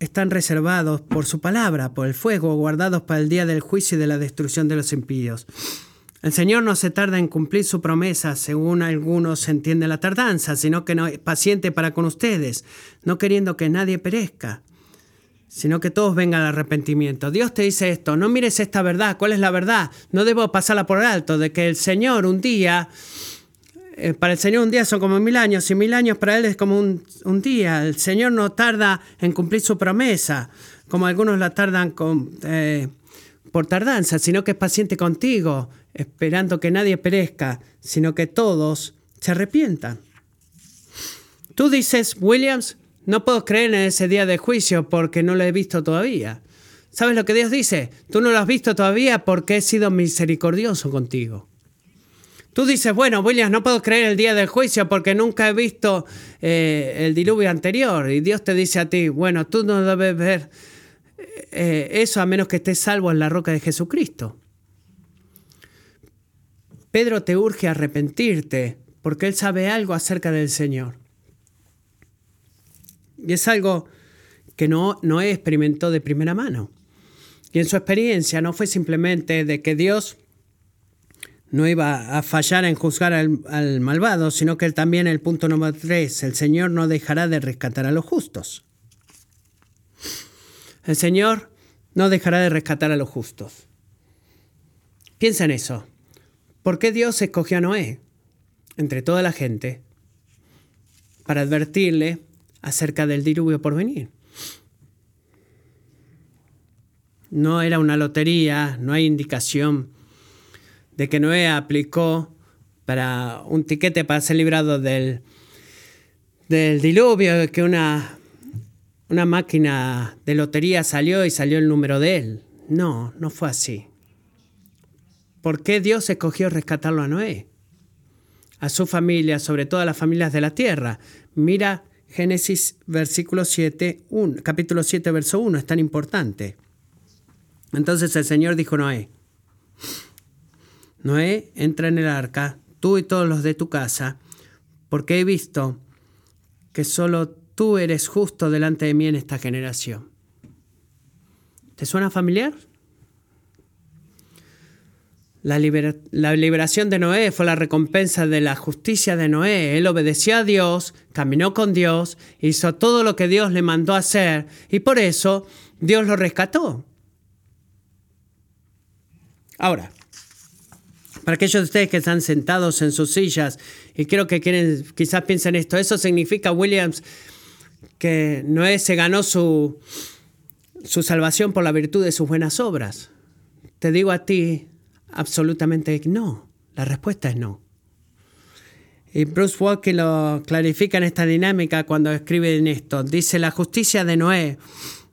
Speaker 1: están reservados por su palabra, por el fuego, guardados para el día del juicio y de la destrucción de los impíos. El Señor no se tarda en cumplir su promesa, según algunos entienden la tardanza, sino que no es paciente para con ustedes, no queriendo que nadie perezca, sino que todos vengan al arrepentimiento. Dios te dice esto, no mires esta verdad, ¿cuál es la verdad? No debo pasarla por alto, de que el Señor un día, eh, para el Señor un día son como mil años, y mil años para Él es como un, día. El Señor no tarda en cumplir su promesa, como algunos la tardan con... Eh, por tardanza, sino que es paciente contigo, esperando que nadie perezca, sino que todos se arrepientan. Tú dices, Williams, no puedo creer en ese día de juicio porque no lo he visto todavía. ¿Sabes lo que Dios dice? Tú no lo has visto todavía porque he sido misericordioso contigo. Tú dices, bueno, Williams, no puedo creer el día del juicio porque nunca he visto eh, el diluvio anterior. Y Dios te dice a ti, bueno, tú no debes ver eh, eso a menos que estés salvo en la roca de Jesucristo. Pedro te urge a arrepentirte porque él sabe algo acerca del Señor. Y es algo que no, no experimentó de primera mano. Y en su experiencia no fue simplemente de que Dios no iba a fallar en juzgar al, al malvado, sino que él también, el punto número tres, el Señor no dejará de rescatar a los justos. El Señor no dejará de rescatar a los justos. Piensa en eso. ¿Por qué Dios escogió a Noé entre toda la gente para advertirle acerca del diluvio por venir? No era una lotería, no hay indicación de que Noé aplicó para un tiquete para ser librado del, del diluvio, que una una máquina de lotería salió y salió el número de él. No, no fue así. ¿Por qué Dios escogió rescatarlo a Noé? A su familia, sobre todo a las familias de la tierra. Mira Génesis versículo 7, capítulo 7, verso 1, es tan importante. Entonces el Señor dijo a Noé, Noé, entra en el arca, tú y todos los de tu casa, porque he visto que solo tú eres justo delante de mí en esta generación. ¿Te suena familiar? La, liberación de Noé fue la recompensa de la justicia de Noé. Él obedeció a Dios, caminó con Dios, hizo todo lo que Dios le mandó hacer y por eso Dios lo rescató. Ahora, para aquellos de ustedes que están sentados en sus sillas Y creo que quieren, quizás piensen esto. Eso significa, Williams, que Noé se ganó su, su salvación por la virtud de sus buenas obras. Te digo a ti, absolutamente no. La respuesta es no. Y Bruce Walker lo clarifica en esta dinámica cuando escribe en esto. Dice, la justicia de Noé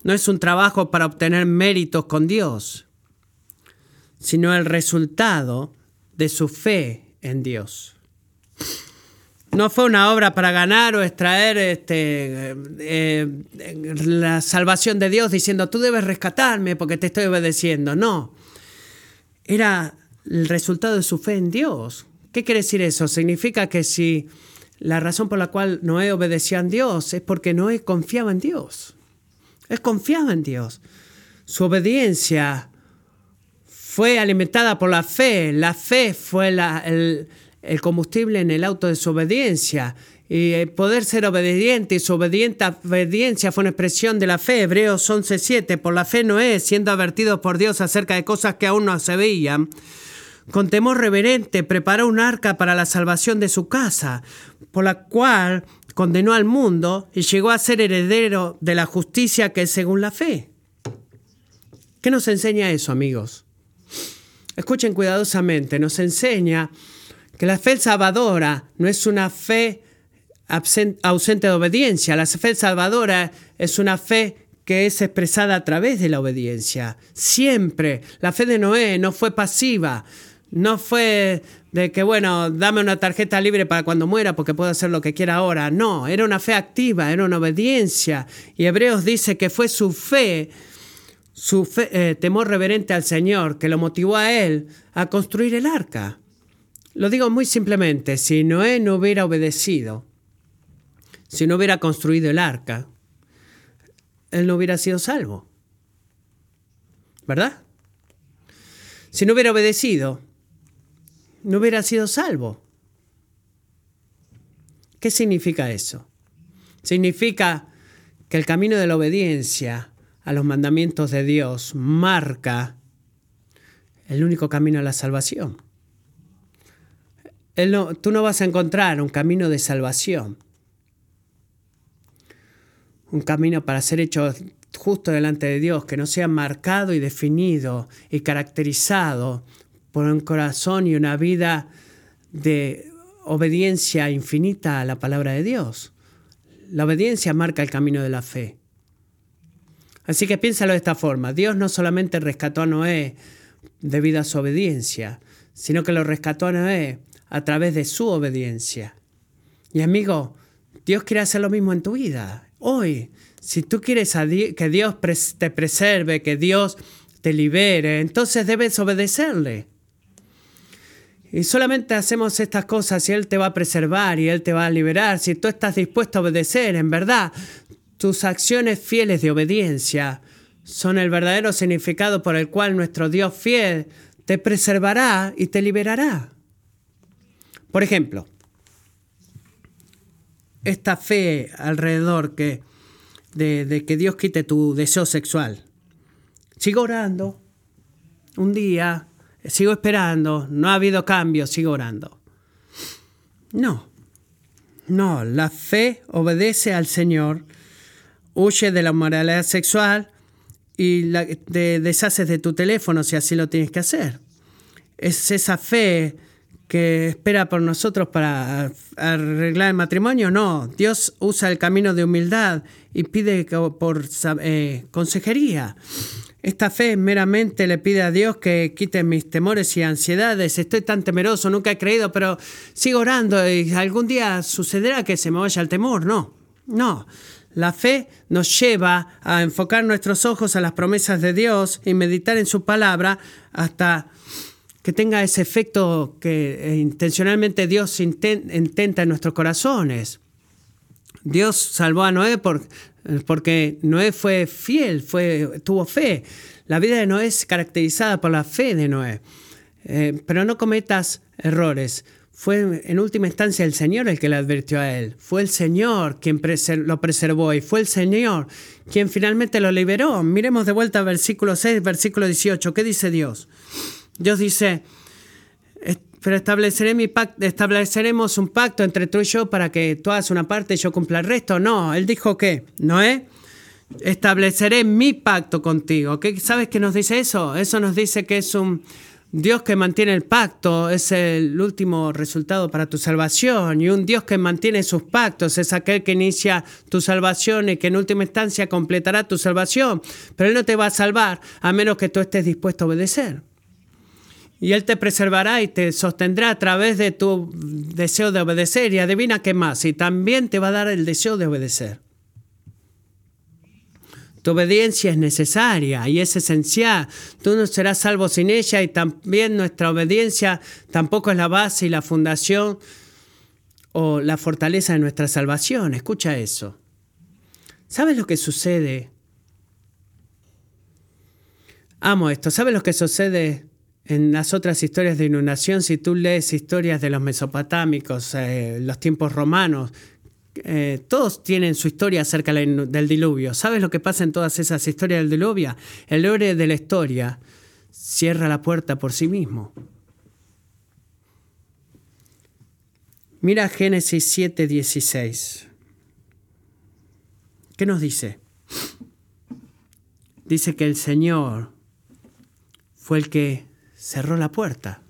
Speaker 1: no es un trabajo para obtener méritos con Dios, sino el resultado de su fe en Dios. No fue una obra para ganar o extraer este, eh, la salvación de Dios diciendo, tú debes rescatarme porque te estoy obedeciendo. No, era el resultado de su fe en Dios. ¿Qué quiere decir eso? Significa que si la razón por la cual Noé obedecía a Dios es porque Noé confiaba en Dios. Él confiaba en Dios. Su obediencia fue alimentada por la fe. La fe fue el, el, combustible en el auto de su obediencia. Y el poder ser obediente y su obediente obediencia fue una expresión de la fe. Hebreos 11:7. Por la fe Noé, siendo advertido por Dios acerca de cosas que aún no se veían, con temor reverente preparó un arca para la salvación de su casa, por la cual condenó al mundo y llegó a ser heredero de la justicia que es según la fe. ¿Qué nos enseña eso, amigos? Escuchen cuidadosamente, nos enseña que la fe salvadora no es una fe ausente de obediencia, la fe salvadora es una fe que es expresada a través de la obediencia. Siempre la fe de Noé no fue pasiva, no fue de que, bueno, dame una tarjeta libre para cuando muera porque puedo hacer lo que quiera ahora. No, era una fe activa, era una obediencia. Y Hebreos dice que fue su fe, su eh, temor reverente al Señor, que lo motivó a él a construir el arca. Lo digo muy simplemente, si Noé no hubiera obedecido, si no hubiera construido el arca, él no hubiera sido salvo. ¿Verdad? Si no hubiera obedecido, no hubiera sido salvo. ¿Qué significa eso? Significa que el camino de la obediencia a los mandamientos de Dios marca el único camino a la salvación. Tú no vas a encontrar un camino de salvación, un camino para ser hecho justo delante de Dios, que no sea marcado y definido y caracterizado por un corazón y una vida de obediencia infinita a la palabra de Dios. La obediencia marca el camino de la fe. Así que piénsalo de esta forma. Dios no solamente rescató a Noé debido a su obediencia, sino que lo rescató a Noé a través de su obediencia. Y amigo, Dios quiere hacer lo mismo en tu vida. Hoy, si tú quieres que Dios te preserve, que Dios te libere, entonces debes obedecerle. Y solamente hacemos estas cosas y Él te va a preservar y Él te va a liberar. Si tú estás dispuesto a obedecer, en verdad, tus acciones fieles de obediencia son el verdadero significado por el cual nuestro Dios fiel te preservará y te liberará. Por ejemplo, esta fe alrededor que, de, que Dios quite tu deseo sexual. Sigo orando. Un día sigo esperando, no ha habido cambio, sigo orando. No, no, la fe obedece al Señor, huye de la moralidad sexual y te deshaces de tu teléfono si así lo tienes que hacer. Es esa fe que espera por nosotros para arreglar el matrimonio. No, Dios usa el camino de humildad y pide por eh, consejería. Esta fe meramente le pide a Dios que quite mis temores y ansiedades. Estoy tan temeroso, nunca he creído, pero sigo orando y algún día sucederá que se me vaya el temor. No, no. La fe nos lleva a enfocar nuestros ojos a las promesas de Dios y meditar en su palabra hasta que tenga ese efecto que eh, intencionalmente Dios intenta en nuestros corazones. Dios salvó a Noé por, porque Noé fue fiel, fue, tuvo fe. La vida de Noé es caracterizada por la fe de Noé. Eh, pero no cometas errores. Fue en última instancia el Señor el que le advirtió a él. Fue el Señor quien lo preservó y fue el Señor quien finalmente lo liberó. Miremos de vuelta versículo 6, versículo 18. ¿Qué dice Dios? Dios dice, pero estableceré mi pacto, estableceremos un pacto entre tú y yo para que tú hagas una parte y yo cumpla el resto. No, él dijo que, Noé, estableceré mi pacto contigo. ¿Qué, ¿Sabes qué nos dice eso? Eso nos dice que es un Dios que mantiene el pacto, es el último resultado para tu salvación. Y un Dios que mantiene sus pactos es aquel que inicia tu salvación y que en última instancia completará tu salvación. Pero Él no te va a salvar a menos que tú estés dispuesto a obedecer. Y Él te preservará y te sostendrá a través de tu deseo de obedecer. Y adivina qué más. Y también te va a dar el deseo de obedecer. Tu obediencia es necesaria y es esencial. Tú no serás salvo sin ella y también nuestra obediencia tampoco es la base y la fundación o la fortaleza de nuestra salvación. Escucha eso. ¿Sabes lo que sucede? Amo esto. ¿Sabes lo que sucede en las otras historias de inundación, si tú lees historias de los mesopotámicos, eh, los tiempos romanos, eh, todos tienen su historia acerca del diluvio. ¿Sabes lo que pasa en todas esas historias del diluvio? El héroe de la historia cierra la puerta por sí mismo. Mira Génesis 7:16. ¿Qué nos dice? Dice que el Señor fue el que cerró la puerta.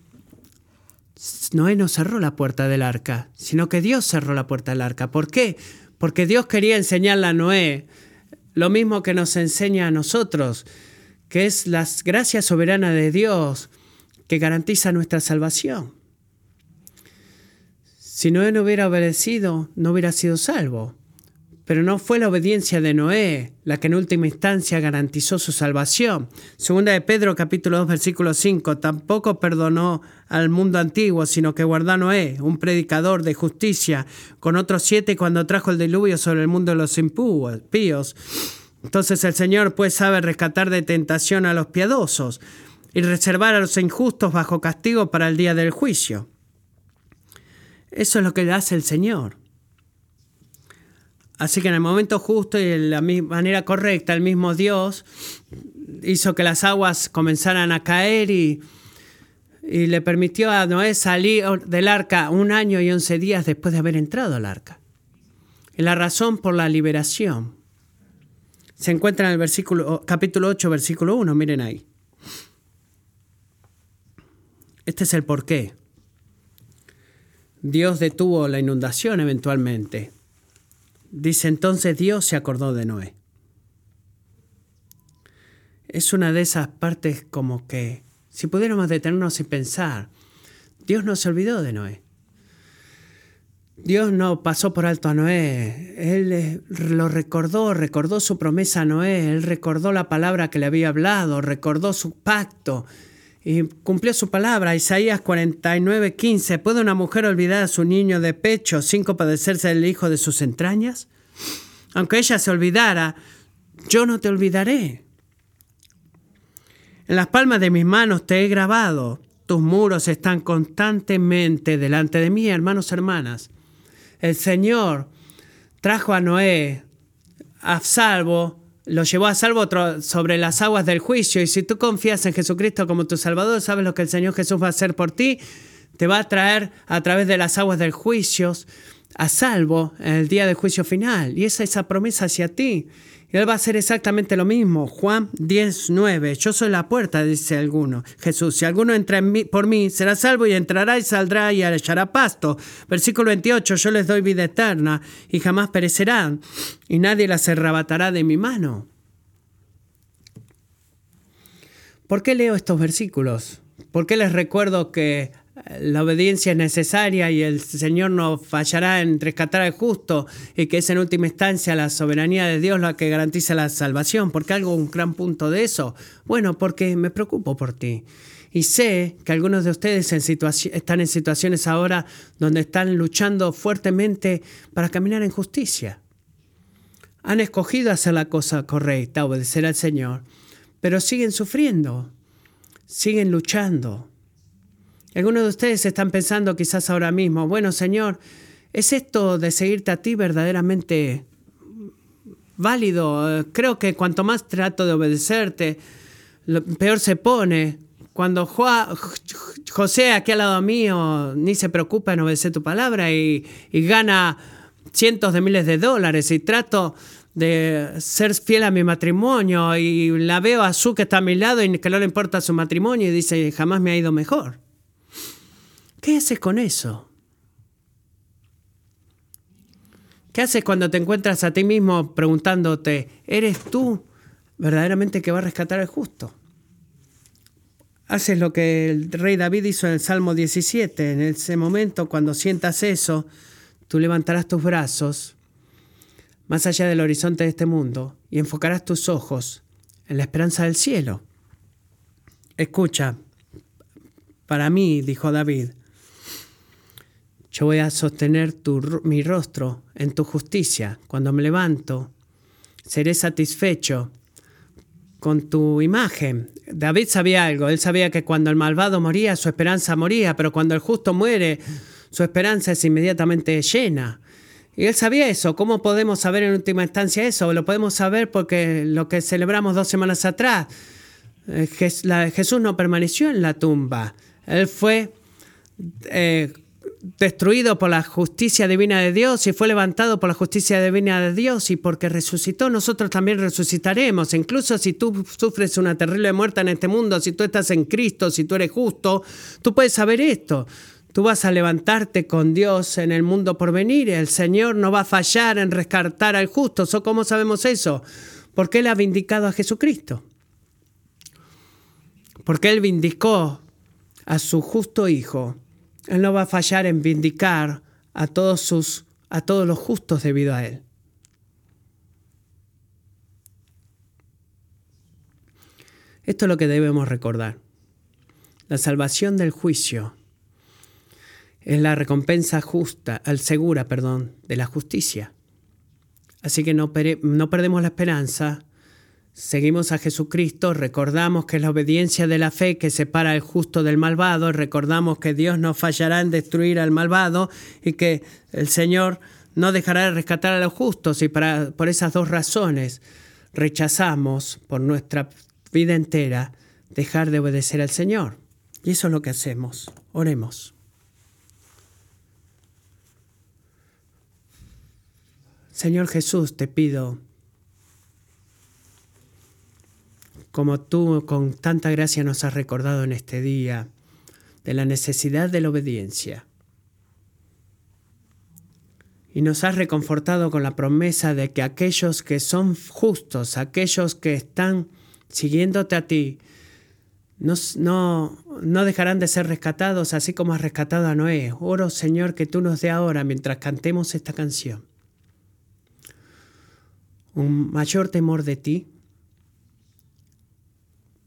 Speaker 1: Noé no cerró la puerta del arca, sino que Dios cerró la puerta del arca. ¿Por qué? Porque Dios quería enseñarle a Noé lo mismo que nos enseña a nosotros, que es la gracia soberana de Dios que garantiza nuestra salvación. Si Noé no hubiera obedecido, no hubiera sido salvo. Pero no fue la obediencia de Noé la que en última instancia garantizó su salvación. Segunda de Pedro capítulo 2 versículo 5, tampoco perdonó al mundo antiguo, sino que guardó a Noé, un predicador de justicia, con otros siete cuando trajo el diluvio sobre el mundo de los impíos. Entonces el Señor pues sabe rescatar de tentación a los piadosos y reservar a los injustos bajo castigo para el día del juicio. Eso es lo que hace el Señor. Así que en el momento justo y de la manera correcta, el mismo Dios hizo que las aguas comenzaran a caer y, y le permitió a Noé salir del arca un año y once días después de haber entrado al arca. Y la razón por la liberación se encuentra en el versículo, capítulo 8, versículo 1, miren ahí. Este es el porqué. Dios detuvo la inundación eventualmente Dice entonces Dios se acordó de Noé. Es una de esas partes como que, si pudiéramos detenernos y pensar, Dios no se olvidó de Noé. Dios no pasó por alto a Noé, Él lo recordó, recordó su promesa a Noé, Él recordó la palabra que le había hablado, recordó su pacto, y cumplió su palabra. Isaías 49, 15. ¿Puede una mujer olvidar a su niño de pecho sin compadecerse del hijo de sus entrañas? Aunque ella se olvidara, yo no te olvidaré. En las palmas de mis manos te he grabado. Tus muros están constantemente delante de mí, hermanos, hermanas. El Señor trajo a Noé a salvo lo llevó a salvo sobre las aguas del juicio. Y si tú confías en Jesucristo como tu Salvador, sabes lo que el Señor Jesús va a hacer por ti. Te va a traer a través de las aguas del juicio a salvo en el día del juicio final. Y esa es esa promesa hacia ti. Él va a hacer exactamente lo mismo. Juan 10.9. Yo soy la puerta, dice alguno. Jesús, si alguno entra en mí, por mí, será salvo y entrará y saldrá y echará pasto. Versículo 28. Yo les doy vida eterna y jamás perecerán y nadie las arrebatará de mi mano. ¿Por qué leo estos versículos? ¿Por qué les recuerdo que la obediencia es necesaria y el Señor no fallará en rescatar al justo y que es en última instancia la soberanía de Dios la que garantiza la salvación. ¿Por qué algo un gran punto de eso? Bueno, porque me preocupo por ti. Y sé que algunos de ustedes están en situaciones ahora donde están luchando fuertemente para caminar en justicia. Han escogido hacer la cosa correcta, obedecer al Señor, pero siguen sufriendo, siguen luchando algunos de ustedes están pensando quizás ahora mismo, bueno Señor, ¿es esto de seguirte a ti verdaderamente válido? Creo que cuanto más trato de obedecerte, peor se pone. cuando José aquí al lado mío ni se preocupa en obedecer tu palabra y, y gana cientos de miles de dólares y trato de ser fiel a mi matrimonio y la veo a Su que está a mi lado y que no le importa su matrimonio y dice, jamás me ha ido mejor. ¿Qué haces con eso? ¿Qué haces cuando te encuentras a ti mismo preguntándote, ¿eres tú verdaderamente que va a rescatar al justo? Haces lo que el rey David hizo en el Salmo 17. En ese momento, cuando sientas eso, tú levantarás tus brazos más allá del horizonte de este mundo y enfocarás tus ojos en la esperanza del cielo. Escucha, para mí, dijo David, yo voy a sostener mi rostro en tu justicia. Cuando me levanto, seré satisfecho con tu imagen. David sabía algo, él sabía que cuando el malvado moría, su esperanza moría, pero cuando el justo muere, su esperanza es inmediatamente llena. Y él sabía eso. ¿Cómo podemos saber en última instancia eso? Lo podemos saber porque lo que celebramos dos semanas atrás, eh, Jesús no permaneció en la tumba. Él fue eh, destruido por la justicia divina de Dios y fue levantado por la justicia divina de Dios y porque resucitó, nosotros también resucitaremos. Incluso si tú sufres una terrible muerte en este mundo, si tú estás en Cristo, si tú eres justo, tú puedes saber esto. Tú vas a levantarte con Dios en el mundo por venir. El Señor no va a fallar en rescatar al justo. ¿Cómo sabemos eso? Porque Él ha vindicado a Jesucristo. Porque Él vindicó a su justo Hijo. Él no va a fallar en vindicar a todos, sus, a todos los justos debido a Él. Esto es lo que debemos recordar. La salvación del juicio es la recompensa justa, al segura, perdón, de la justicia. Así que no, no perdemos la esperanza, seguimos a Jesucristo, recordamos que es la obediencia de la fe que separa al justo del malvado, recordamos que Dios no fallará en destruir al malvado y que el Señor no dejará de rescatar a los justos y para, por esas dos razones rechazamos por nuestra vida entera dejar de obedecer al Señor. Y eso es lo que hacemos. Oremos. Señor Jesús, te pido, como tú con tanta gracia nos has recordado en este día, de la necesidad de la obediencia. Y nos has reconfortado con la promesa de que aquellos que son justos, aquellos que están siguiéndote a ti, no, no, no, dejarán de ser rescatados, así como has rescatado a Noé. Oro, Señor, que tú nos dé ahora mientras cantemos esta canción un mayor temor de ti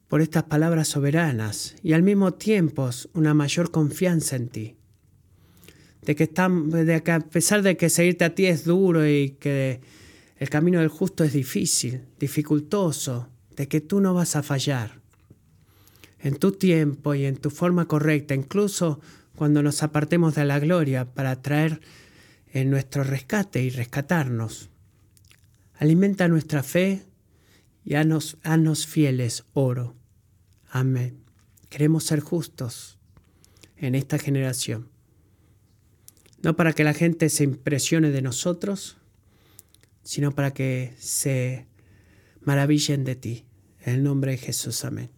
Speaker 1: por estas palabras soberanas y al mismo tiempo una mayor confianza en ti. De que, que a pesar de que seguirte a ti es duro y que el camino del justo es difícil, dificultoso, de que tú no vas a fallar en tu tiempo y en tu forma correcta, incluso cuando nos apartemos de la gloria para traer en nuestro rescate y rescatarnos. Alimenta nuestra fe y haznos, fieles, oro. Amén. Queremos ser justos en esta generación. No para que la gente se impresione de nosotros, sino para que se maravillen de ti. En el nombre de Jesús, amén.